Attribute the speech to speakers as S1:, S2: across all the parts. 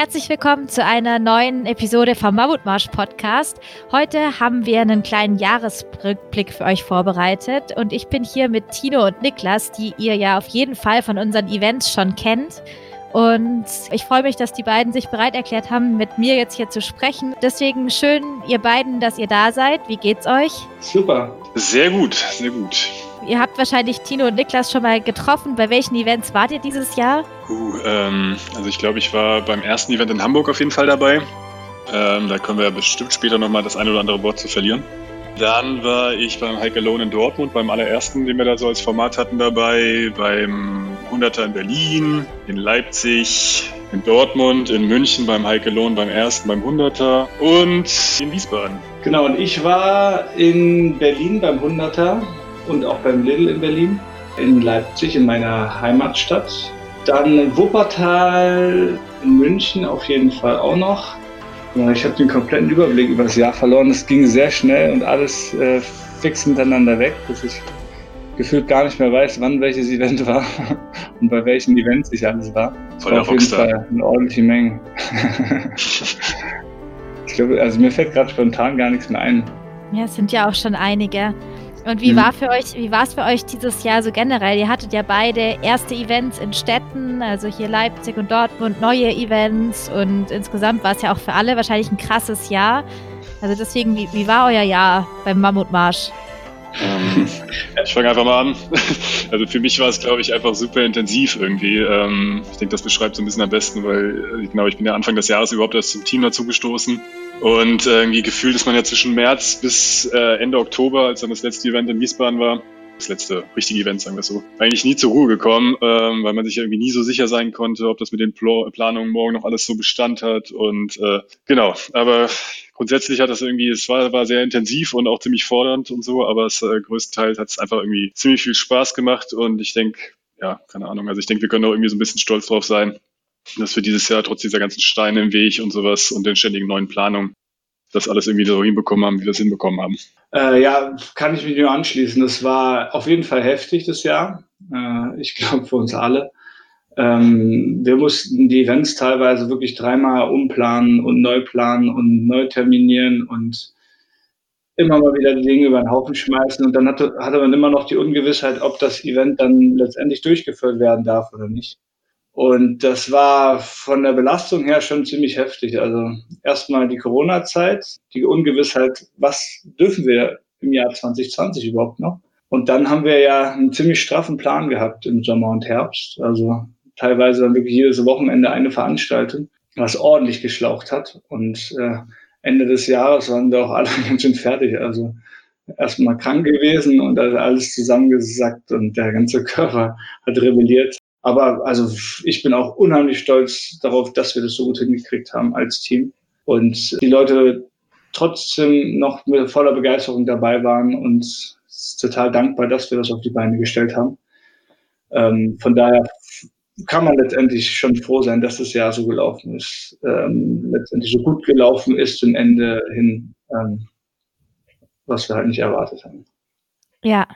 S1: Herzlich willkommen zu einer neuen Episode vom Mammutmarsch Podcast. Heute haben wir einen kleinen Jahresrückblick für euch vorbereitet und ich bin hier mit Tino und Niklas, die ihr ja auf jeden Fall von unseren Events schon kennt. Und ich freue mich, dass die beiden sich bereit erklärt haben, mit mir jetzt hier zu sprechen. Deswegen schön, ihr beiden, dass ihr da seid. Wie geht's euch?
S2: Super.
S3: Sehr gut, sehr gut.
S1: Ihr habt wahrscheinlich Tino und Niklas schon mal getroffen. Bei welchen Events wart ihr dieses Jahr?
S3: Uh, ähm, also ich glaube, ich war beim ersten Event in Hamburg auf jeden Fall dabei. Ähm, da können wir ja bestimmt später nochmal das eine oder andere Wort zu verlieren. Dann war ich beim Hike Alone in Dortmund, beim allerersten, den wir da so als Format hatten dabei, beim 100er in Berlin, in Leipzig, in Dortmund, in München beim Hike Alone beim ersten, beim 100er und in Wiesbaden.
S2: Genau, und ich war in Berlin beim 100er und auch beim Lidl in Berlin, in Leipzig, in meiner Heimatstadt. Dann Wuppertal, in München auf jeden Fall auch noch. Ja, ich habe den kompletten Überblick über das Jahr verloren. Es ging sehr schnell und alles äh, fix miteinander weg, dass ich gefühlt gar nicht mehr weiß, wann welches Event war und bei welchen Events ich alles war.
S3: Das war auf jeden.
S2: Fall eine ordentliche Menge. ich glaube, also mir fällt gerade spontan gar nichts mehr ein.
S1: Ja, es sind ja auch schon einige. Und wie mhm. war für euch, wie war es für euch dieses Jahr so generell? Ihr hattet ja beide erste Events in Städten, also hier Leipzig und Dortmund, neue Events und insgesamt war es ja auch für alle wahrscheinlich ein krasses Jahr. Also deswegen, wie, wie war euer Jahr beim Mammutmarsch?
S3: Ähm, ich fange einfach mal an. Also für mich war es, glaube ich, einfach super intensiv irgendwie. Ähm, ich denke, das beschreibt so ein bisschen am besten, weil genau, ich bin ja Anfang des Jahres überhaupt erst zum Team dazugestoßen. Und äh, irgendwie gefühlt ist man ja zwischen März bis äh, Ende Oktober, als dann das letzte Event in Wiesbaden war, das letzte richtige Event, sagen wir so, eigentlich nie zur Ruhe gekommen, ähm, weil man sich irgendwie nie so sicher sein konnte, ob das mit den Pl Planungen morgen noch alles so Bestand hat. Und äh, genau, aber grundsätzlich hat das irgendwie, es war, war sehr intensiv und auch ziemlich fordernd und so, aber es äh, größtenteils hat es einfach irgendwie ziemlich viel Spaß gemacht und ich denke, ja, keine Ahnung, also ich denke, wir können auch irgendwie so ein bisschen stolz drauf sein, dass wir dieses Jahr trotz dieser ganzen Steine im Weg und sowas und den ständigen neuen Planungen das alles irgendwie so hinbekommen haben, wie wir es hinbekommen haben.
S2: Äh, ja, kann ich mich nur anschließen. Das war auf jeden Fall heftig das Jahr. Äh, ich glaube für uns alle. Ähm, wir mussten die Events teilweise wirklich dreimal umplanen und neu planen und neu terminieren und immer mal wieder die Dinge über den Haufen schmeißen. Und dann hatte, hatte man immer noch die Ungewissheit, ob das Event dann letztendlich durchgeführt werden darf oder nicht. Und das war von der Belastung her schon ziemlich heftig. Also erstmal die Corona-Zeit, die Ungewissheit, was dürfen wir im Jahr 2020 überhaupt noch? Und dann haben wir ja einen ziemlich straffen Plan gehabt im Sommer und Herbst. Also teilweise dann wirklich jedes Wochenende eine Veranstaltung, was ordentlich geschlaucht hat. Und äh, Ende des Jahres waren wir auch alle ganz schön fertig. Also erstmal krank gewesen und alles zusammengesackt und der ganze Körper hat rebelliert. Aber also ich bin auch unheimlich stolz darauf, dass wir das so gut hingekriegt haben als Team. Und die Leute trotzdem noch mit voller Begeisterung dabei waren und total dankbar, dass wir das auf die Beine gestellt haben. Ähm, von daher kann man letztendlich schon froh sein, dass das Jahr so gelaufen ist, ähm, letztendlich so gut gelaufen ist zum Ende hin, ähm, was wir halt nicht erwartet haben.
S1: Ja,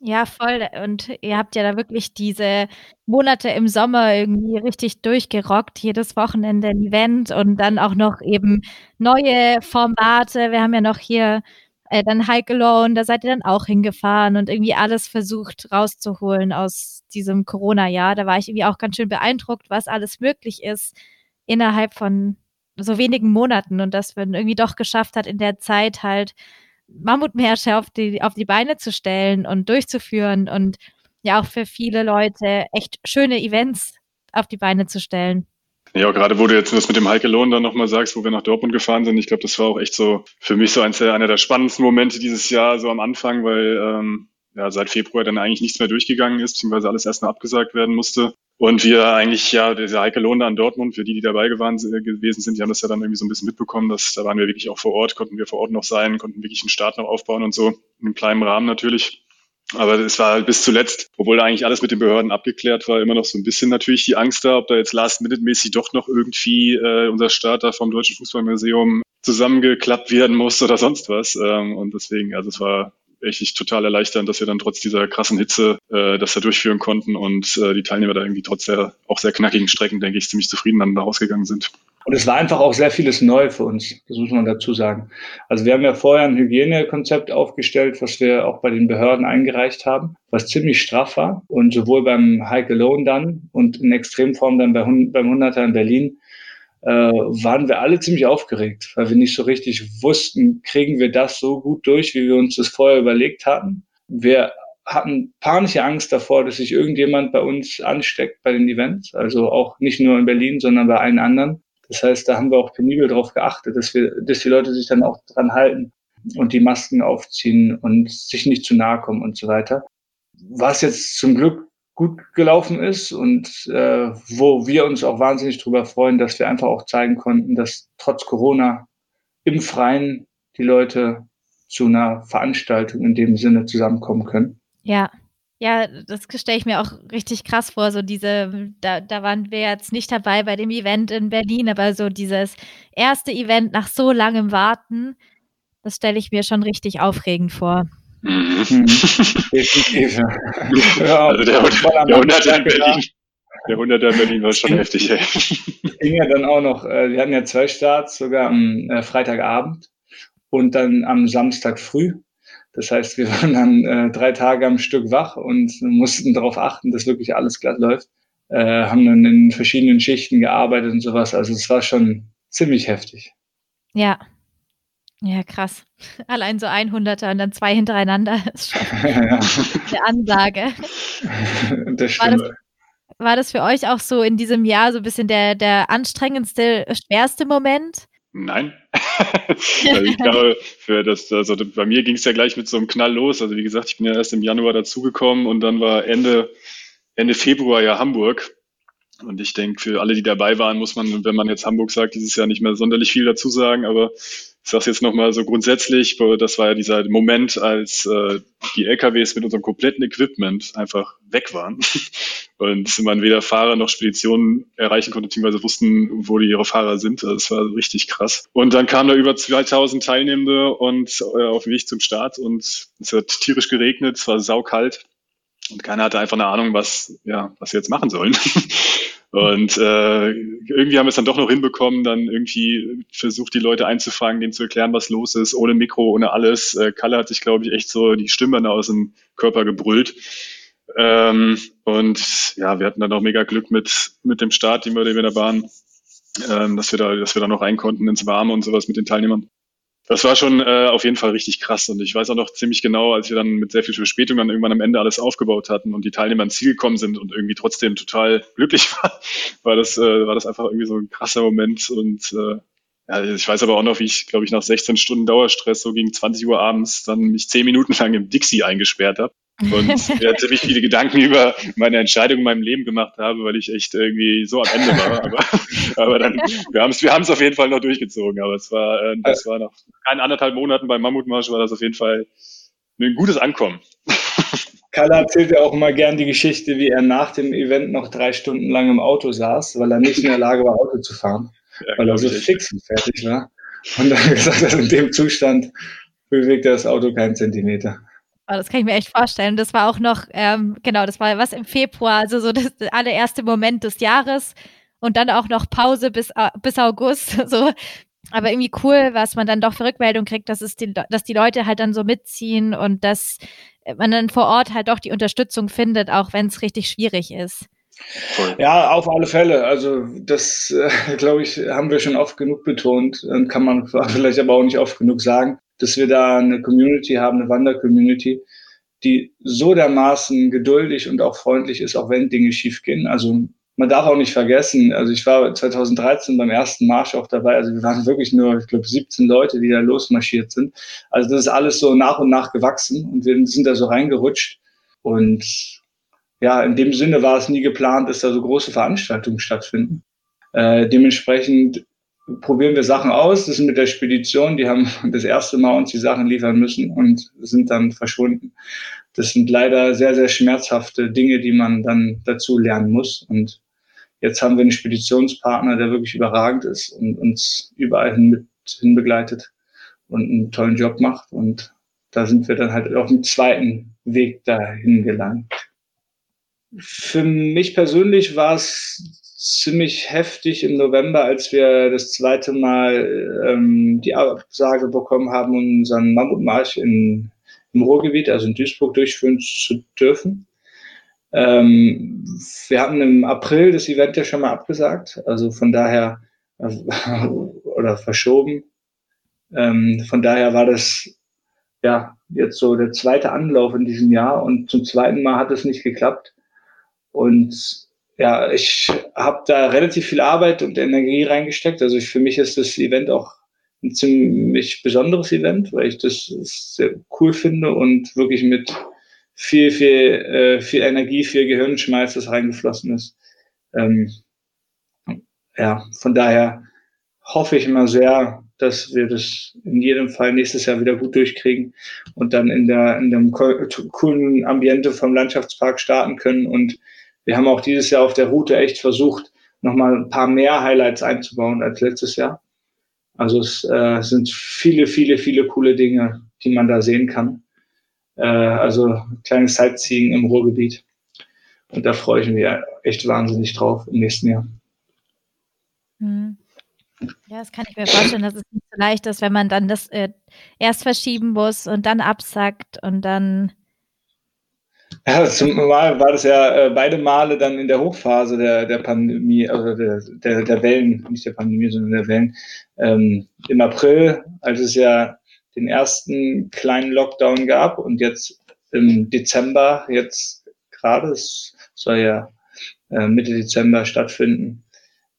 S1: ja, voll. Und ihr habt ja da wirklich diese Monate im Sommer irgendwie richtig durchgerockt, jedes Wochenende ein Event und dann auch noch eben neue Formate. Wir haben ja noch hier äh, dann Hike Alone, da seid ihr dann auch hingefahren und irgendwie alles versucht rauszuholen aus diesem Corona-Jahr. Da war ich irgendwie auch ganz schön beeindruckt, was alles möglich ist innerhalb von so wenigen Monaten und dass man irgendwie doch geschafft hat, in der Zeit halt Mammutmärsche auf die, auf die Beine zu stellen und durchzuführen und ja auch für viele Leute echt schöne Events auf die Beine zu stellen.
S3: Ja, gerade wo du jetzt das mit dem Heike Lohn dann nochmal sagst, wo wir nach Dortmund gefahren sind, ich glaube, das war auch echt so für mich so eins der, einer der spannendsten Momente dieses Jahr, so am Anfang, weil ähm, ja, seit Februar dann eigentlich nichts mehr durchgegangen ist, beziehungsweise alles erst noch abgesagt werden musste. Und wir eigentlich, ja, dieser Heike Lohn da in Dortmund, für die, die dabei gewaren, gewesen sind, die haben das ja dann irgendwie so ein bisschen mitbekommen, dass da waren wir wirklich auch vor Ort, konnten wir vor Ort noch sein, konnten wirklich einen Start noch aufbauen und so, in einem kleinen Rahmen natürlich. Aber es war bis zuletzt, obwohl da eigentlich alles mit den Behörden abgeklärt war, immer noch so ein bisschen natürlich die Angst da, ob da jetzt last-minute-mäßig doch noch irgendwie äh, unser Starter vom Deutschen Fußballmuseum zusammengeklappt werden muss oder sonst was. Ähm, und deswegen, also es war echt total erleichternd, dass wir dann trotz dieser krassen Hitze äh, das da durchführen konnten und äh, die Teilnehmer da irgendwie trotz der auch sehr knackigen Strecken, denke ich, ziemlich zufrieden dann da rausgegangen sind.
S2: Und es war einfach auch sehr vieles neu für uns, das muss man dazu sagen. Also wir haben ja vorher ein Hygienekonzept aufgestellt, was wir auch bei den Behörden eingereicht haben, was ziemlich straff war. Und sowohl beim Hike Alone dann und in Extremform dann bei, beim 100er in Berlin waren wir alle ziemlich aufgeregt, weil wir nicht so richtig wussten, kriegen wir das so gut durch, wie wir uns das vorher überlegt hatten. Wir hatten panische Angst davor, dass sich irgendjemand bei uns ansteckt bei den Events, also auch nicht nur in Berlin, sondern bei allen anderen. Das heißt, da haben wir auch penibel darauf geachtet, dass wir, dass die Leute sich dann auch dran halten und die Masken aufziehen und sich nicht zu nahe kommen und so weiter. Was jetzt zum Glück gut gelaufen ist und äh, wo wir uns auch wahnsinnig darüber freuen, dass wir einfach auch zeigen konnten, dass trotz Corona im Freien die Leute zu einer Veranstaltung in dem Sinne zusammenkommen können.
S1: Ja, ja, das stelle ich mir auch richtig krass vor. So diese, da, da waren wir jetzt nicht dabei bei dem Event in Berlin, aber so dieses erste Event nach so langem Warten, das stelle ich mir schon richtig aufregend vor. Mhm.
S3: Definitiv. ja, also der, der 100er in Berlin. Der 100er in Berlin war schon heftig. Ey.
S2: Ging ja dann auch noch, äh, wir hatten ja zwei Starts, sogar am äh, Freitagabend und dann am Samstag früh. Das heißt, wir waren dann äh, drei Tage am Stück wach und mussten darauf achten, dass wirklich alles glatt läuft. Äh, haben dann in verschiedenen Schichten gearbeitet und sowas. Also es war schon ziemlich heftig.
S1: Ja. Ja, krass. Allein so 100er und dann zwei hintereinander ist schon ja. eine Ansage. Das. War das, war das für euch auch so in diesem Jahr so ein bisschen der, der anstrengendste, schwerste Moment?
S3: Nein. also ich glaube, für das, also bei mir ging es ja gleich mit so einem Knall los. Also wie gesagt, ich bin ja erst im Januar dazugekommen und dann war Ende, Ende Februar ja Hamburg. Und ich denke, für alle, die dabei waren, muss man, wenn man jetzt Hamburg sagt, dieses Jahr nicht mehr sonderlich viel dazu sagen. Aber ich sage es jetzt nochmal so grundsätzlich, das war ja dieser Moment, als äh, die LKWs mit unserem kompletten Equipment einfach weg waren und man weder Fahrer noch Speditionen erreichen konnte, beziehungsweise wussten, wo die ihre Fahrer sind. Das war richtig krass. Und dann kamen da über 2000 Teilnehmende und äh, auf dem Weg zum Start und es hat tierisch geregnet, es war saukalt und keiner hatte einfach eine Ahnung, was, ja, was sie jetzt machen sollen. Und äh, irgendwie haben wir es dann doch noch hinbekommen, dann irgendwie versucht, die Leute einzufangen, denen zu erklären, was los ist, ohne Mikro, ohne alles. Äh, Kalle hat sich, glaube ich, echt so die Stimme aus dem Körper gebrüllt. Ähm, und ja, wir hatten dann auch mega Glück mit, mit dem Start, den wir in der Bahn, ähm, dass wir da, dass wir da noch rein konnten ins Warme und sowas mit den Teilnehmern das war schon äh, auf jeden Fall richtig krass. Und ich weiß auch noch ziemlich genau, als wir dann mit sehr viel Verspätung dann irgendwann am Ende alles aufgebaut hatten und die Teilnehmer ins Ziel gekommen sind und irgendwie trotzdem total glücklich waren, war das, äh, war das einfach irgendwie so ein krasser Moment. Und äh, ja, ich weiß aber auch noch, wie ich, glaube ich, nach 16 Stunden Dauerstress so gegen 20 Uhr abends dann mich zehn Minuten lang im Dixie eingesperrt habe und mir ziemlich viele Gedanken über meine Entscheidung in meinem Leben gemacht habe, weil ich echt irgendwie so am Ende war. Aber, aber dann, wir haben es wir haben's auf jeden Fall noch durchgezogen. Aber es war, äh, das war nach keinen anderthalb Monaten beim Mammutmarsch war das auf jeden Fall ein gutes Ankommen.
S2: Kalle erzählt ja auch immer gern die Geschichte, wie er nach dem Event noch drei Stunden lang im Auto saß, weil er nicht in der Lage war, Auto zu fahren, ja, weil er so fix und fertig war. Und dann gesagt hat, in dem Zustand bewegt er das Auto keinen Zentimeter.
S1: Oh, das kann ich mir echt vorstellen. Das war auch noch, ähm, genau, das war was im Februar, also so das allererste Moment des Jahres und dann auch noch Pause bis, äh, bis August. So. Aber irgendwie cool, was man dann doch für Rückmeldung kriegt, dass, es die, dass die Leute halt dann so mitziehen und dass man dann vor Ort halt doch die Unterstützung findet, auch wenn es richtig schwierig ist.
S2: Ja, auf alle Fälle. Also das, äh, glaube ich, haben wir schon oft genug betont und kann man vielleicht aber auch nicht oft genug sagen dass wir da eine Community haben, eine Wander-Community, die so dermaßen geduldig und auch freundlich ist, auch wenn Dinge schiefgehen. Also man darf auch nicht vergessen, also ich war 2013 beim ersten Marsch auch dabei, also wir waren wirklich nur, ich glaube, 17 Leute, die da losmarschiert sind. Also das ist alles so nach und nach gewachsen und wir sind da so reingerutscht. Und ja, in dem Sinne war es nie geplant, dass da so große Veranstaltungen stattfinden. Äh, dementsprechend probieren wir Sachen aus. Das ist mit der Spedition. Die haben das erste Mal uns die Sachen liefern müssen und sind dann verschwunden. Das sind leider sehr, sehr schmerzhafte Dinge, die man dann dazu lernen muss. Und jetzt haben wir einen Speditionspartner, der wirklich überragend ist und uns überall hin, mit, hin und einen tollen Job macht. Und da sind wir dann halt auf dem zweiten Weg dahin gelangt. Für mich persönlich war es ziemlich heftig im November, als wir das zweite Mal ähm, die Absage bekommen haben, unseren Mammutmarsch in, im Ruhrgebiet, also in Duisburg, durchführen zu dürfen. Ähm, wir hatten im April das Event ja schon mal abgesagt, also von daher äh, oder verschoben. Ähm, von daher war das ja jetzt so der zweite Anlauf in diesem Jahr und zum zweiten Mal hat es nicht geklappt. Und ja, ich habe da relativ viel Arbeit und Energie reingesteckt. Also ich, für mich ist das Event auch ein ziemlich besonderes Event, weil ich das sehr cool finde und wirklich mit viel, viel, äh, viel Energie, viel Gehirnschmalz, das reingeflossen ist. Ähm, ja, von daher hoffe ich immer sehr, dass wir das in jedem Fall nächstes Jahr wieder gut durchkriegen und dann in der in dem coolen Ambiente vom Landschaftspark starten können. Und wir haben auch dieses Jahr auf der Route echt versucht, nochmal ein paar mehr Highlights einzubauen als letztes Jahr. Also es äh, sind viele, viele, viele coole Dinge, die man da sehen kann. Äh, also kleines Sightseeing im Ruhrgebiet. Und da freue ich mich echt wahnsinnig drauf im nächsten Jahr.
S1: Mhm. Ja, das kann ich mir vorstellen, dass es nicht so leicht ist, wenn man dann das äh, erst verschieben muss und dann absackt und dann.
S2: Ja, zumal war das ja äh, beide Male dann in der Hochphase der, der Pandemie, also der, der, der Wellen, nicht der Pandemie, sondern der Wellen. Ähm, Im April, als es ja den ersten kleinen Lockdown gab und jetzt im Dezember, jetzt gerade, es soll ja äh, Mitte Dezember stattfinden,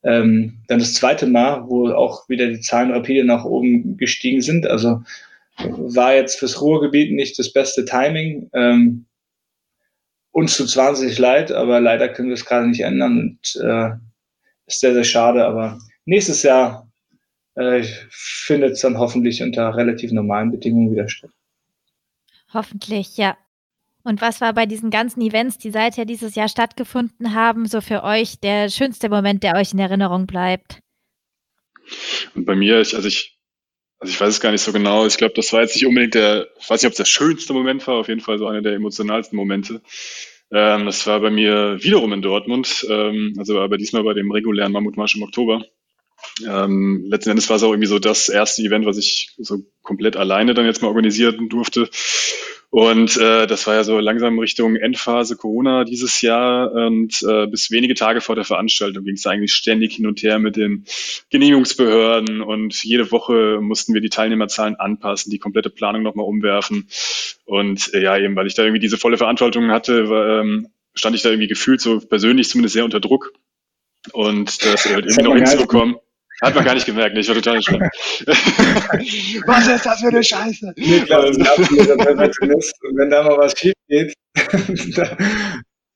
S2: ähm, dann das zweite Mal, wo auch wieder die Zahlen rapide nach oben gestiegen sind. Also war jetzt fürs Ruhrgebiet nicht das beste Timing. Ähm, uns tut es wahnsinnig leid, aber leider können wir es gerade nicht ändern und äh, ist sehr, sehr schade. Aber nächstes Jahr äh, findet es dann hoffentlich unter relativ normalen Bedingungen wieder statt.
S1: Hoffentlich, ja. Und was war bei diesen ganzen Events, die seither dieses Jahr stattgefunden haben, so für euch der schönste Moment, der euch in Erinnerung bleibt?
S3: Und bei mir, ich, also ich, also ich weiß es gar nicht so genau. Ich glaube, das war jetzt nicht unbedingt der, ich weiß nicht, ob es der schönste Moment war, auf jeden Fall so einer der emotionalsten Momente. Ähm, das war bei mir wiederum in Dortmund, ähm, also aber diesmal bei dem regulären Mammutmarsch im Oktober. Ähm, letzten Endes war es auch irgendwie so das erste Event, was ich so komplett alleine dann jetzt mal organisieren durfte. Und äh, das war ja so langsam Richtung Endphase Corona dieses Jahr. Und äh, bis wenige Tage vor der Veranstaltung ging es eigentlich ständig hin und her mit den Genehmigungsbehörden. Und jede Woche mussten wir die Teilnehmerzahlen anpassen, die komplette Planung nochmal umwerfen. Und äh, ja, eben weil ich da irgendwie diese volle Verantwortung hatte, war, ähm, stand ich da irgendwie gefühlt so persönlich zumindest sehr unter Druck. Und das halt irgendwie noch hinzubekommen. Hat man gar nicht gemerkt, ne? ich war total entspannt.
S2: was ist das für eine Scheiße? Niklas ist ein absoluter Perfektionist und wenn da mal was schief geht, da,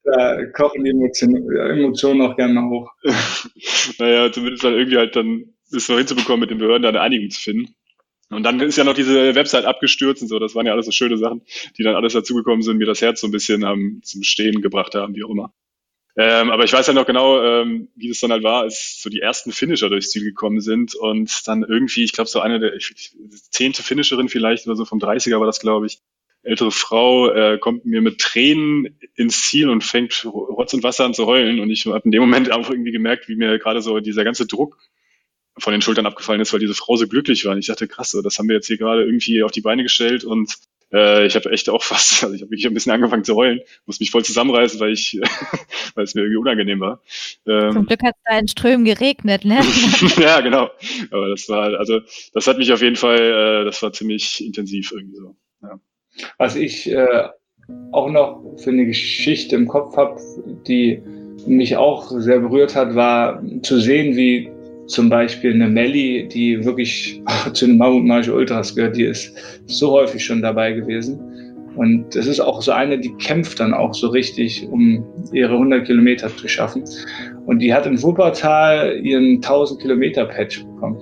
S2: da, kochen die Emotionen, Emotionen auch gerne mal hoch.
S3: naja, zumindest dann irgendwie halt dann ist so hinzubekommen, mit den Behörden da eine Einigung zu finden. Und dann ist ja noch diese Website abgestürzt und so. Das waren ja alles so schöne Sachen, die dann alles dazugekommen sind, mir das Herz so ein bisschen ähm, zum Stehen gebracht haben, wie auch immer. Ähm, aber ich weiß halt noch genau, ähm, wie das dann halt war, als so die ersten Finisher durchs Ziel gekommen sind und dann irgendwie, ich glaube, so eine der ich, zehnte Finisherin vielleicht oder so vom 30er war das, glaube ich, ältere Frau äh, kommt mir mit Tränen ins Ziel und fängt Rotz und Wasser an zu heulen und ich habe in dem Moment auch irgendwie gemerkt, wie mir gerade so dieser ganze Druck von den Schultern abgefallen ist, weil diese Frau so glücklich war. Und ich dachte, krass, das haben wir jetzt hier gerade irgendwie auf die Beine gestellt und äh, ich habe echt auch fast, also ich habe wirklich ein bisschen angefangen zu heulen, muss mich voll zusammenreißen, weil ich, weil es mir irgendwie unangenehm war.
S1: Ähm, Zum Glück hat es da in Strömen geregnet, ne?
S3: ja, genau. Aber das war, also das hat mich auf jeden Fall, äh, das war ziemlich intensiv irgendwie so. Ja.
S2: Was ich äh, auch noch für eine Geschichte im Kopf habe, die mich auch sehr berührt hat, war zu sehen, wie zum Beispiel eine Melli, die wirklich zu den Mammutmarsch Ultras gehört, die ist so häufig schon dabei gewesen. Und es ist auch so eine, die kämpft dann auch so richtig, um ihre 100 Kilometer zu schaffen. Und die hat in Wuppertal ihren 1000 Kilometer Patch bekommen.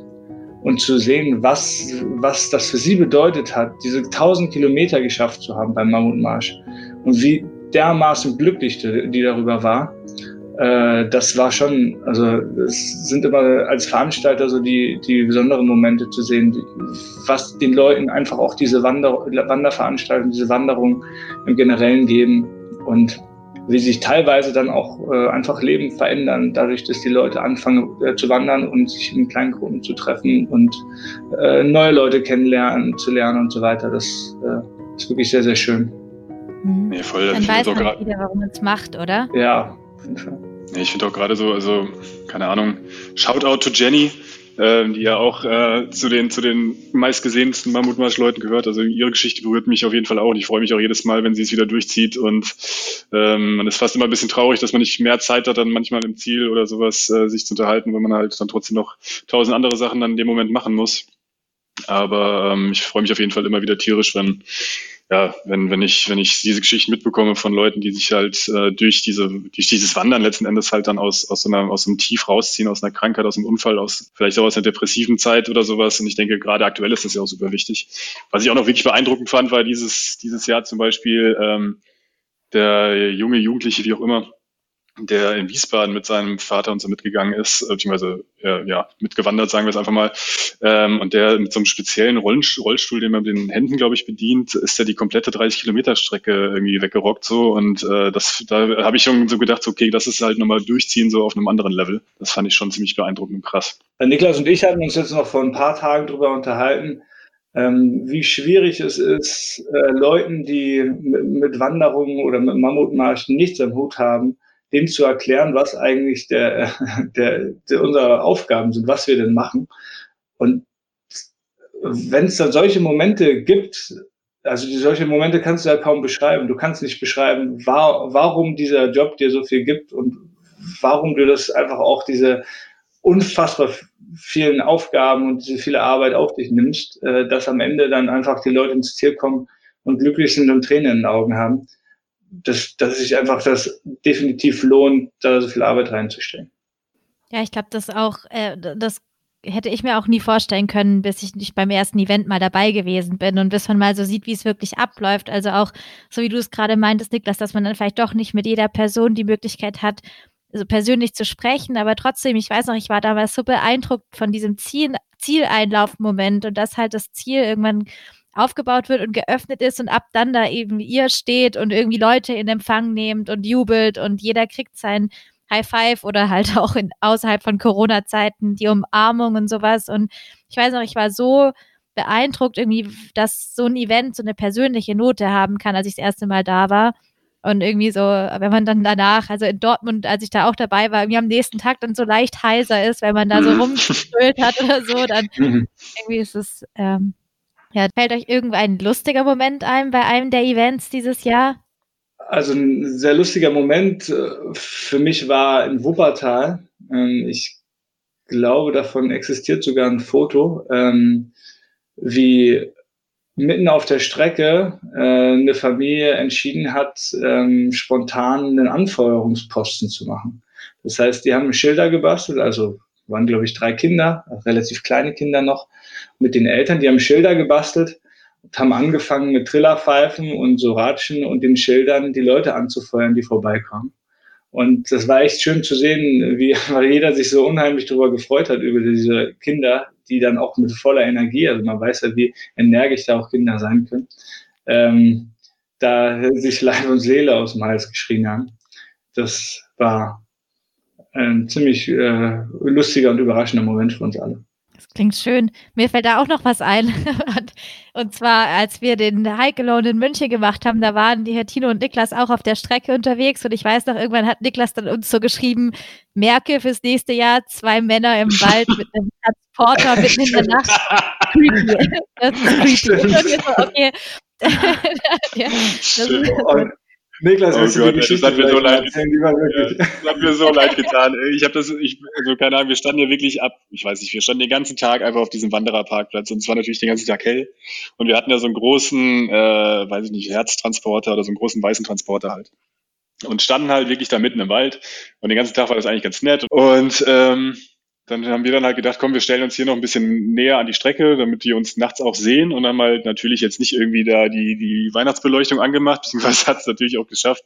S2: Und zu sehen, was, was das für sie bedeutet hat, diese 1000 Kilometer geschafft zu haben beim Mammutmarsch. Und wie dermaßen glücklich die darüber war das war schon, also es sind immer als Veranstalter so die, die besonderen Momente zu sehen, was den Leuten einfach auch diese Wander Wanderveranstaltungen, diese Wanderung im Generellen geben. Und wie sich teilweise dann auch äh, einfach Leben verändern, dadurch, dass die Leute anfangen äh, zu wandern und sich in kleinen Gruppen zu treffen und äh, neue Leute kennenlernen, zu lernen und so weiter. Das äh, ist wirklich sehr, sehr schön.
S1: Mhm. Nee, voll. Dann weiß man wieder, warum man es macht, oder?
S2: Ja, auf jeden
S3: Fall. Ich finde auch gerade so, also, keine Ahnung, Shoutout to Jenny, äh, die ja auch äh, zu den zu den meistgesehensten Mammutmarsch-Leuten gehört. Also ihre Geschichte berührt mich auf jeden Fall auch und ich freue mich auch jedes Mal, wenn sie es wieder durchzieht und ähm, man ist fast immer ein bisschen traurig, dass man nicht mehr Zeit hat, dann manchmal im Ziel oder sowas äh, sich zu unterhalten, wenn man halt dann trotzdem noch tausend andere Sachen dann in dem Moment machen muss. Aber ähm, ich freue mich auf jeden Fall immer wieder tierisch, wenn ja, wenn, wenn ich, wenn ich diese Geschichten mitbekomme von Leuten, die sich halt äh, durch diese, durch dieses Wandern letzten Endes halt dann aus, aus so einer, aus einem Tief rausziehen, aus einer Krankheit, aus einem Unfall, aus vielleicht auch aus einer depressiven Zeit oder sowas. Und ich denke, gerade aktuell ist das ja auch super wichtig. Was ich auch noch wirklich beeindruckend fand, war dieses, dieses Jahr zum Beispiel ähm, der junge Jugendliche, wie auch immer, der in Wiesbaden mit seinem Vater und so mitgegangen ist, äh, beziehungsweise äh, ja, mitgewandert, sagen wir es einfach mal. Ähm, und der mit so einem speziellen Rollstuhl, den man mit den Händen, glaube ich, bedient, ist ja die komplette 30 Kilometer Strecke irgendwie weggerockt so. Und äh, das, da habe ich schon so gedacht, okay, das ist halt nochmal durchziehen, so auf einem anderen Level. Das fand ich schon ziemlich beeindruckend und krass.
S2: Niklas und ich hatten uns jetzt noch vor ein paar Tagen drüber unterhalten, ähm, wie schwierig es ist, äh, Leuten, die mit, mit Wanderungen oder mit Mammutmarschen nichts am Hut haben, denen zu erklären, was eigentlich der, der, der unsere Aufgaben sind, was wir denn machen. Und wenn es dann solche Momente gibt, also solche Momente kannst du ja kaum beschreiben. Du kannst nicht beschreiben, war, warum dieser Job dir so viel gibt und warum du das einfach auch diese unfassbar vielen Aufgaben und diese viele Arbeit auf dich nimmst, äh, dass am Ende dann einfach die Leute ins Ziel kommen und glücklich sind und Tränen in den Augen haben dass, dass sich einfach das definitiv lohnt, da so viel Arbeit reinzustellen.
S1: Ja, ich glaube, das auch, äh, das hätte ich mir auch nie vorstellen können, bis ich nicht beim ersten Event mal dabei gewesen bin und bis man mal so sieht, wie es wirklich abläuft. Also auch, so wie du es gerade meintest, Niklas, dass man dann vielleicht doch nicht mit jeder Person die Möglichkeit hat, so persönlich zu sprechen, aber trotzdem, ich weiß noch, ich war damals so beeindruckt von diesem Ziel, Zieleinlaufmoment und dass halt das Ziel irgendwann aufgebaut wird und geöffnet ist und ab dann da eben ihr steht und irgendwie Leute in Empfang nehmt und jubelt und jeder kriegt sein High Five oder halt auch in, außerhalb von Corona-Zeiten die Umarmung und sowas. Und ich weiß noch, ich war so beeindruckt irgendwie, dass so ein Event so eine persönliche Note haben kann, als ich das erste Mal da war. Und irgendwie so, wenn man dann danach, also in Dortmund, als ich da auch dabei war, irgendwie am nächsten Tag dann so leicht heiser ist, wenn man da so rumgespielt hat oder so, dann mhm. irgendwie ist es, ähm, ja, fällt euch irgendein lustiger Moment ein bei einem der Events dieses Jahr?
S2: Also ein sehr lustiger Moment äh, für mich war in Wuppertal. Ähm, ich glaube, davon existiert sogar ein Foto, ähm, wie mitten auf der Strecke äh, eine Familie entschieden hat, ähm, spontan einen Anfeuerungsposten zu machen. Das heißt, die haben Schilder gebastelt, also waren, glaube ich, drei Kinder, relativ kleine Kinder noch, mit den Eltern. Die haben Schilder gebastelt und haben angefangen mit Trillerpfeifen und so Ratschen und den Schildern die Leute anzufeuern, die vorbeikommen. Und das war echt schön zu sehen, wie jeder sich so unheimlich darüber gefreut hat, über diese Kinder, die dann auch mit voller Energie, also man weiß ja, wie energisch da auch Kinder sein können, ähm, da sich Leib und Seele aus dem Hals geschrien haben. Das war ein ziemlich äh, lustiger und überraschender Moment für uns alle.
S1: Das klingt schön. Mir fällt da auch noch was ein. und zwar, als wir den Hike Alone in München gemacht haben, da waren die Herr Tino und Niklas auch auf der Strecke unterwegs. Und ich weiß noch, irgendwann hat Niklas dann uns so geschrieben, merke fürs nächste Jahr zwei Männer im Wald mit einem Transporter mitten in der Nacht. creepy. Das ist creepy. So, okay.
S2: ja, das ist, Niklas, oh Gott,
S3: das hat mir so leid. Ja, das hat mir so leid getan. Ich habe das, ich, also keine Ahnung, wir standen ja wirklich ab, ich weiß nicht, wir standen den ganzen Tag einfach auf diesem Wandererparkplatz und es war natürlich den ganzen Tag hell. Und wir hatten ja so einen großen, äh, weiß ich nicht, Herztransporter oder so einen großen weißen Transporter halt. Und standen halt wirklich da mitten im Wald. Und den ganzen Tag war das eigentlich ganz nett. Und ähm, dann haben wir dann halt gedacht, komm, wir stellen uns hier noch ein bisschen näher an die Strecke, damit die uns nachts auch sehen und haben halt natürlich jetzt nicht irgendwie da die, die Weihnachtsbeleuchtung angemacht, beziehungsweise hat es natürlich auch geschafft,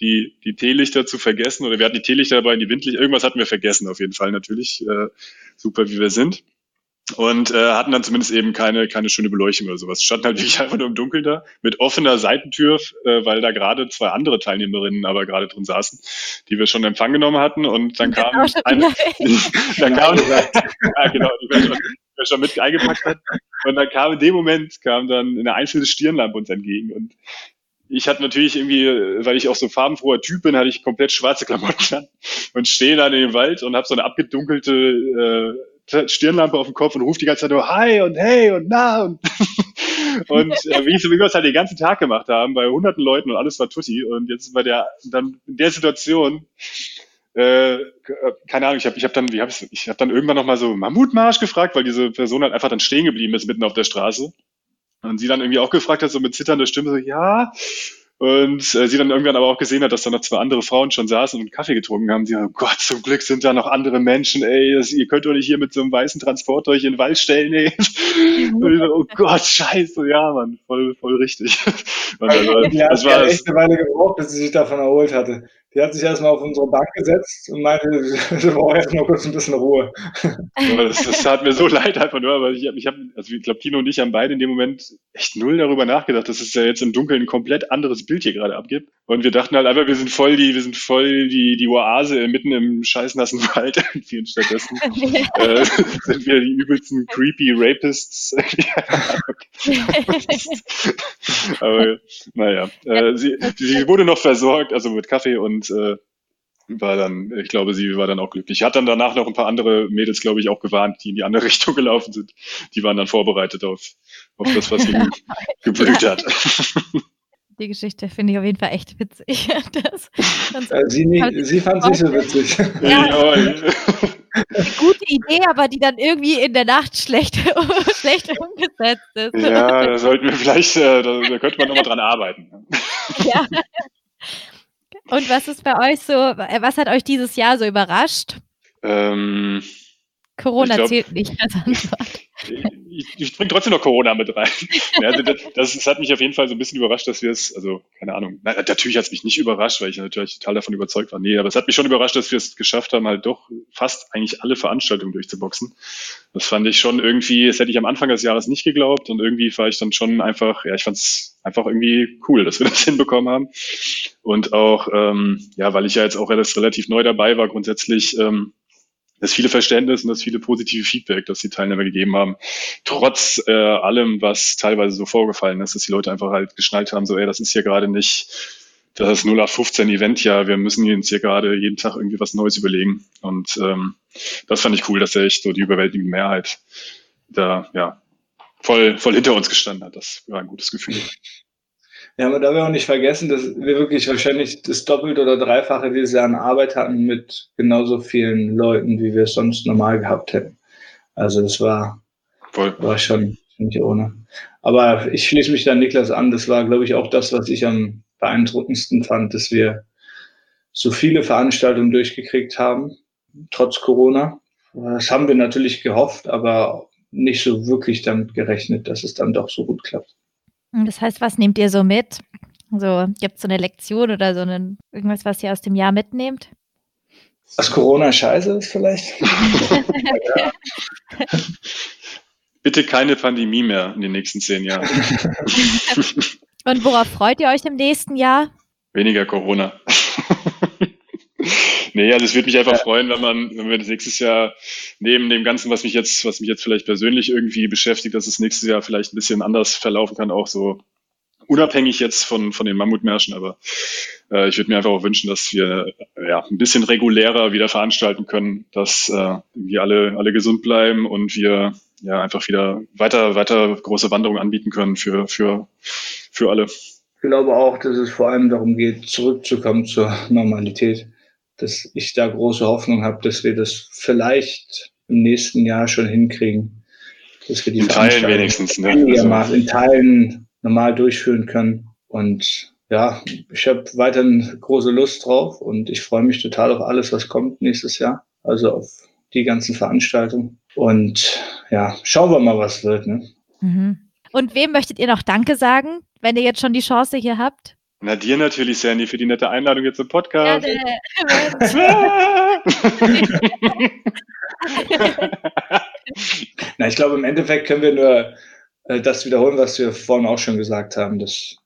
S3: die, die Teelichter zu vergessen oder wir hatten die Teelichter dabei, die Windlichter, irgendwas hatten wir vergessen auf jeden Fall natürlich, äh, super wie wir sind. Und äh, hatten dann zumindest eben keine, keine schöne Beleuchtung oder sowas. Standen halt wirklich einfach nur im Dunkeln da mit offener Seitentür, äh, weil da gerade zwei andere Teilnehmerinnen aber gerade drin saßen, die wir schon in Empfang genommen hatten. Und dann kam eine, dann kam, ja, genau, die wir schon, wir schon mit eingepackt hat und dann kam in dem Moment kam dann eine einzelne Stirnlampe uns entgegen. Und ich hatte natürlich irgendwie, weil ich auch so farbenfroher Typ bin, hatte ich komplett schwarze Klamotten an und stehe dann in dem Wald und habe so eine abgedunkelte äh, Stirnlampe auf dem Kopf und ruft die ganze Zeit nur Hi und Hey und Na und, und äh, wie, wie wir es halt den ganzen Tag gemacht haben, bei hunderten Leuten und alles war Tutti und jetzt bei der, dann in der Situation, äh, keine Ahnung, ich habe ich hab dann, wie hab ich, ich hab dann irgendwann nochmal so Mammutmarsch gefragt, weil diese Person halt einfach dann stehen geblieben ist mitten auf der Straße. Und sie dann irgendwie auch gefragt hat, so mit zitternder Stimme, so, ja, und äh, sie dann irgendwann aber auch gesehen hat, dass da noch zwei andere Frauen schon saßen und Kaffee getrunken haben. Sie hat, oh Gott, zum Glück sind da noch andere Menschen, ey, das, ihr könnt doch nicht hier mit so einem weißen Transport euch in den Wald stellen, ey. und ich so, oh Gott, scheiße, ja, Mann, voll, voll richtig.
S2: Und dann, war, ja, das war echt eine Weile gebraucht, bis sie sich davon erholt hatte. Die hat sich erstmal auf unsere Bank gesetzt und meinte, wir brauchen jetzt mal kurz ein bisschen Ruhe.
S3: das, das tat mir so leid einfach nur, weil ich habe, ich hab, also ich glaube, Kino und ich haben beide in dem Moment echt null darüber nachgedacht, dass es ja jetzt im Dunkeln ein komplett anderes Bild hier gerade abgibt. Und wir dachten halt einfach, wir sind voll die, wir sind voll die, die Oase mitten im scheißnassen Wald irgendwie und stattdessen äh, sind wir die übelsten creepy Rapists. Aber naja, äh, sie, sie wurde noch versorgt, also mit Kaffee und und äh, war dann, ich glaube, sie war dann auch glücklich. Hat dann danach noch ein paar andere Mädels, glaube ich, auch gewarnt, die in die andere Richtung gelaufen sind. Die waren dann vorbereitet auf, auf das, was ihnen geblüht ja. hat.
S1: Die Geschichte finde ich auf jeden Fall echt witzig. Das,
S2: äh, sie, nie, sie fand sie so witzig. Ja.
S1: Eine gute Idee, aber die dann irgendwie in der Nacht schlecht, schlecht umgesetzt ist.
S3: Ja, da sollten wir vielleicht, äh, da, da könnte man nochmal dran arbeiten. Ja.
S1: Und was ist bei euch so, äh, was hat euch dieses Jahr so überrascht? Ähm, Corona glaub, zählt nicht als Antwort.
S3: Ich, ich bringe trotzdem noch Corona mit rein. also das, das, hat mich auf jeden Fall so ein bisschen überrascht, dass wir es, also keine Ahnung, na, natürlich hat es mich nicht überrascht, weil ich natürlich total davon überzeugt war. Nee, aber es hat mich schon überrascht, dass wir es geschafft haben, halt doch fast eigentlich alle Veranstaltungen durchzuboxen. Das fand ich schon irgendwie, das hätte ich am Anfang des Jahres nicht geglaubt und irgendwie war ich dann schon einfach, ja, ich fand es einfach irgendwie cool, dass wir das hinbekommen haben. Und auch, ähm, ja, weil ich ja jetzt auch relativ neu dabei war, grundsätzlich, ähm, das viele Verständnis und das viele positive Feedback, das die Teilnehmer gegeben haben. Trotz äh, allem, was teilweise so vorgefallen ist, dass die Leute einfach halt geschnallt haben, so, ey, das ist hier gerade nicht das 0815 Event, ja, wir müssen uns hier gerade jeden Tag irgendwie was Neues überlegen. Und ähm, das fand ich cool, dass echt so die überwältigende Mehrheit da, ja, voll, voll hinter uns gestanden hat. Das war ein gutes Gefühl.
S2: Ja, aber da wir auch nicht vergessen, dass wir wirklich wahrscheinlich das Doppelte oder Dreifache dieses Jahr an Arbeit hatten mit genauso vielen Leuten, wie wir es sonst normal gehabt hätten. Also das war, Voll. war schon nicht ohne. Aber ich schließe mich da Niklas an. Das war, glaube ich, auch das, was ich am beeindruckendsten fand, dass wir so viele Veranstaltungen durchgekriegt haben, trotz Corona. Das haben wir natürlich gehofft, aber nicht so wirklich damit gerechnet, dass es dann doch so gut klappt.
S1: Das heißt, was nehmt ihr so mit? So, gibt es so eine Lektion oder so einen, irgendwas, was ihr aus dem Jahr mitnehmt?
S2: Was Corona scheiße ist vielleicht?
S3: Bitte keine Pandemie mehr in den nächsten zehn Jahren.
S1: Und worauf freut ihr euch im nächsten Jahr?
S3: Weniger Corona. nee, also es würde mich einfach freuen, wenn man, wenn wir das nächstes Jahr neben dem Ganzen, was mich jetzt, was mich jetzt vielleicht persönlich irgendwie beschäftigt, dass es nächstes Jahr vielleicht ein bisschen anders verlaufen kann, auch so unabhängig jetzt von, von den Mammutmärschen, aber äh, ich würde mir einfach auch wünschen, dass wir ja ein bisschen regulärer wieder veranstalten können, dass äh, wir alle, alle gesund bleiben und wir ja einfach wieder weiter, weiter große Wanderungen anbieten können für, für, für alle.
S2: Ich glaube auch, dass es vor allem darum geht, zurückzukommen zur Normalität dass ich da große Hoffnung habe, dass wir das vielleicht im nächsten Jahr schon hinkriegen.
S3: Dass wir die in Teilen wenigstens, ne?
S2: Also. in Teilen normal durchführen können. Und ja, ich habe weiterhin große Lust drauf und ich freue mich total auf alles, was kommt nächstes Jahr. Also auf die ganzen Veranstaltungen. Und ja, schauen wir mal, was wird. Ne?
S1: Mhm. Und wem möchtet ihr noch Danke sagen, wenn ihr jetzt schon die Chance hier habt?
S3: Na, dir natürlich, Sandy, für die nette Einladung jetzt im Podcast. Ja,
S2: Na, ich glaube, im Endeffekt können wir nur äh, das wiederholen, was wir vorhin auch schon gesagt haben, dass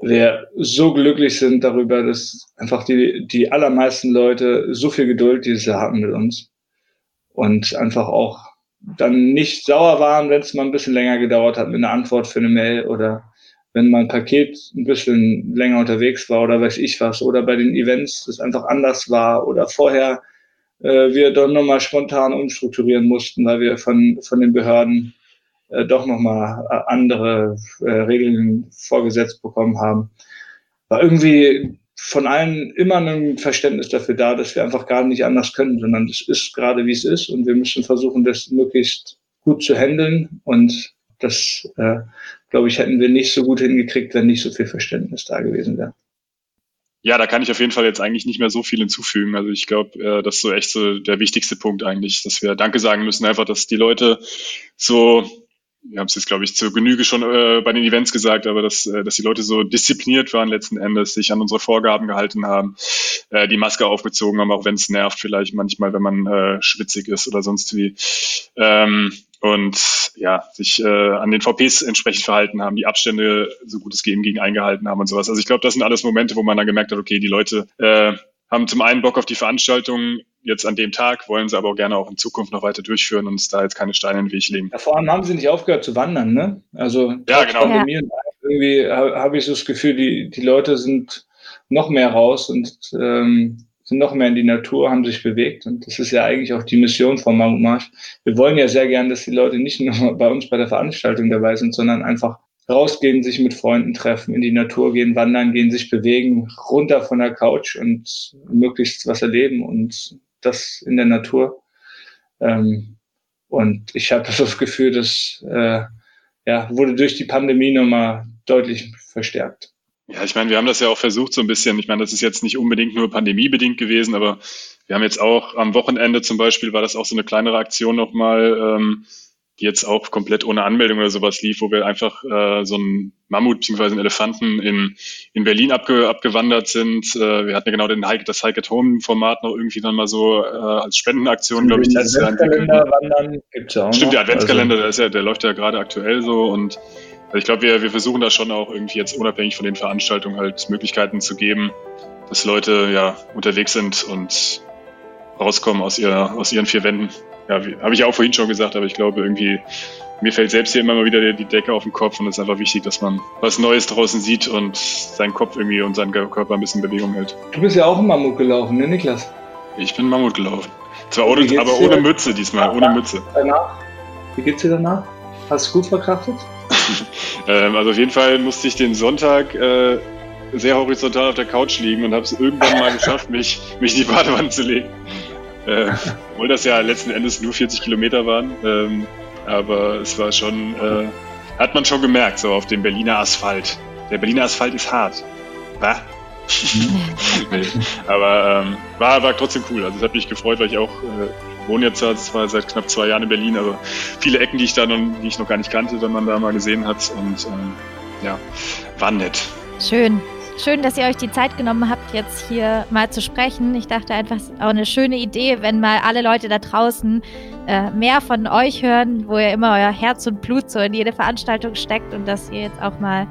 S2: wir so glücklich sind darüber, dass einfach die, die allermeisten Leute so viel Geduld dieses Jahr hatten mit uns und einfach auch dann nicht sauer waren, wenn es mal ein bisschen länger gedauert hat mit einer Antwort für eine Mail oder wenn mein Paket ein bisschen länger unterwegs war oder weiß ich was oder bei den Events es einfach anders war oder vorher äh, wir dann nochmal spontan umstrukturieren mussten, weil wir von, von den Behörden äh, doch nochmal äh, andere äh, Regeln vorgesetzt bekommen haben. War irgendwie von allen immer ein Verständnis dafür da, dass wir einfach gar nicht anders können, sondern es ist gerade wie es ist und wir müssen versuchen, das möglichst gut zu handeln und das, äh, glaube ich, hätten wir nicht so gut hingekriegt, wenn nicht so viel Verständnis da gewesen wäre.
S3: Ja, da kann ich auf jeden Fall jetzt eigentlich nicht mehr so viel hinzufügen. Also ich glaube, äh, das ist so echt so der wichtigste Punkt eigentlich, dass wir Danke sagen müssen, einfach, dass die Leute so wir haben es jetzt, glaube ich, zur Genüge schon äh, bei den Events gesagt, aber dass, äh, dass die Leute so diszipliniert waren letzten Endes, sich an unsere Vorgaben gehalten haben, äh, die Maske aufgezogen haben, auch wenn es nervt vielleicht manchmal, wenn man äh, schwitzig ist oder sonst wie. Ähm, und ja, sich äh, an den VPs entsprechend verhalten haben, die Abstände so gut es gehen gegen eingehalten haben und sowas. Also ich glaube, das sind alles Momente, wo man dann gemerkt hat, okay, die Leute äh, haben zum einen Bock auf die Veranstaltung jetzt an dem Tag, wollen sie aber auch gerne auch in Zukunft noch weiter durchführen und uns da jetzt keine Steine in den Weg legen.
S2: Ja, vor allem haben sie nicht aufgehört zu wandern, ne? Also
S3: ja, genau.
S2: Pandemie irgendwie habe ich so das Gefühl, die, die Leute sind noch mehr raus und ähm, sind noch mehr in die Natur, haben sich bewegt. Und das ist ja eigentlich auch die Mission von Mammutmarsch. Wir wollen ja sehr gern, dass die Leute nicht nur bei uns bei der Veranstaltung dabei sind, sondern einfach rausgehen, sich mit Freunden treffen, in die Natur gehen, wandern gehen, sich bewegen, runter von der Couch und möglichst was erleben und das in der Natur. Ähm, und ich habe das Gefühl, das äh, ja, wurde durch die Pandemie nochmal deutlich verstärkt.
S3: Ja, ich meine, wir haben das ja auch versucht so ein bisschen. Ich meine, das ist jetzt nicht unbedingt nur pandemiebedingt gewesen, aber wir haben jetzt auch am Wochenende zum Beispiel, war das auch so eine kleinere Aktion nochmal, ähm, die jetzt auch komplett ohne Anmeldung oder sowas lief, wo wir einfach äh, so einen Mammut bzw. einen Elefanten in, in Berlin abge, abgewandert sind. Äh, wir hatten ja genau den Hike, das Hike at Home Format noch irgendwie dann mal so äh, als Spendenaktion, glaube ich, dieses Jahr entwickelt. Wandern gibt's auch Stimmt, der Adventskalender, also. der ist ja, der läuft ja gerade aktuell so und also ich glaube, wir, wir versuchen da schon auch irgendwie jetzt unabhängig von den Veranstaltungen halt Möglichkeiten zu geben, dass Leute ja unterwegs sind und rauskommen aus, ihrer, aus ihren vier Wänden ja, habe ich auch vorhin schon gesagt, aber ich glaube irgendwie, mir fällt selbst hier immer mal wieder die Decke auf den Kopf und es ist einfach wichtig, dass man was Neues draußen sieht und seinen Kopf irgendwie und seinen Körper ein bisschen in Bewegung hält.
S2: Du bist ja auch im Mammut gelaufen, ne Niklas?
S3: Ich bin Mammut gelaufen. Zwar ohne, aber ohne Mütze diesmal, ohne Mütze.
S2: Danach? Wie geht's dir danach? Hast du gut verkraftet?
S3: ähm, also auf jeden Fall musste ich den Sonntag äh, sehr horizontal auf der Couch liegen und habe es irgendwann mal geschafft, mich, mich in die Badewanne zu legen. Äh, obwohl das ja letzten Endes nur 40 Kilometer waren. Ähm, aber es war schon, äh, hat man schon gemerkt, so auf dem Berliner Asphalt. Der Berliner Asphalt ist hart. Was? nee. Aber ähm, war, war trotzdem cool. Also es hat mich gefreut, weil ich auch äh, wohne jetzt zwar seit knapp zwei Jahren in Berlin, aber viele Ecken, die ich da noch, die ich noch gar nicht kannte, wenn man da mal gesehen hat. Und ähm, ja, war nett.
S1: Schön. Schön, dass ihr euch die Zeit genommen habt, jetzt hier mal zu sprechen. Ich dachte einfach, es ist auch eine schöne Idee, wenn mal alle Leute da draußen äh, mehr von euch hören, wo ihr immer euer Herz und Blut so in jede Veranstaltung steckt und dass ihr jetzt auch mal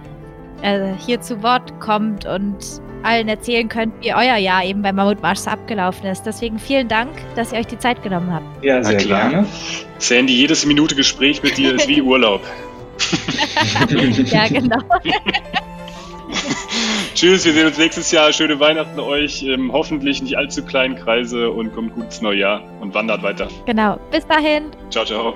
S1: äh, hier zu Wort kommt und allen erzählen könnt, wie euer Jahr eben beim Mammutmarsch abgelaufen ist. Deswegen vielen Dank, dass ihr euch die Zeit genommen habt.
S2: Ja, sehr gerne.
S3: Sandy, jedes Minute Gespräch mit dir ist wie Urlaub.
S1: ja, genau.
S3: Tschüss, wir sehen uns nächstes Jahr. Schöne Weihnachten euch. Ähm, hoffentlich nicht allzu kleinen Kreise und kommt gut ins neue Jahr und wandert weiter.
S1: Genau. Bis dahin.
S3: Ciao, ciao.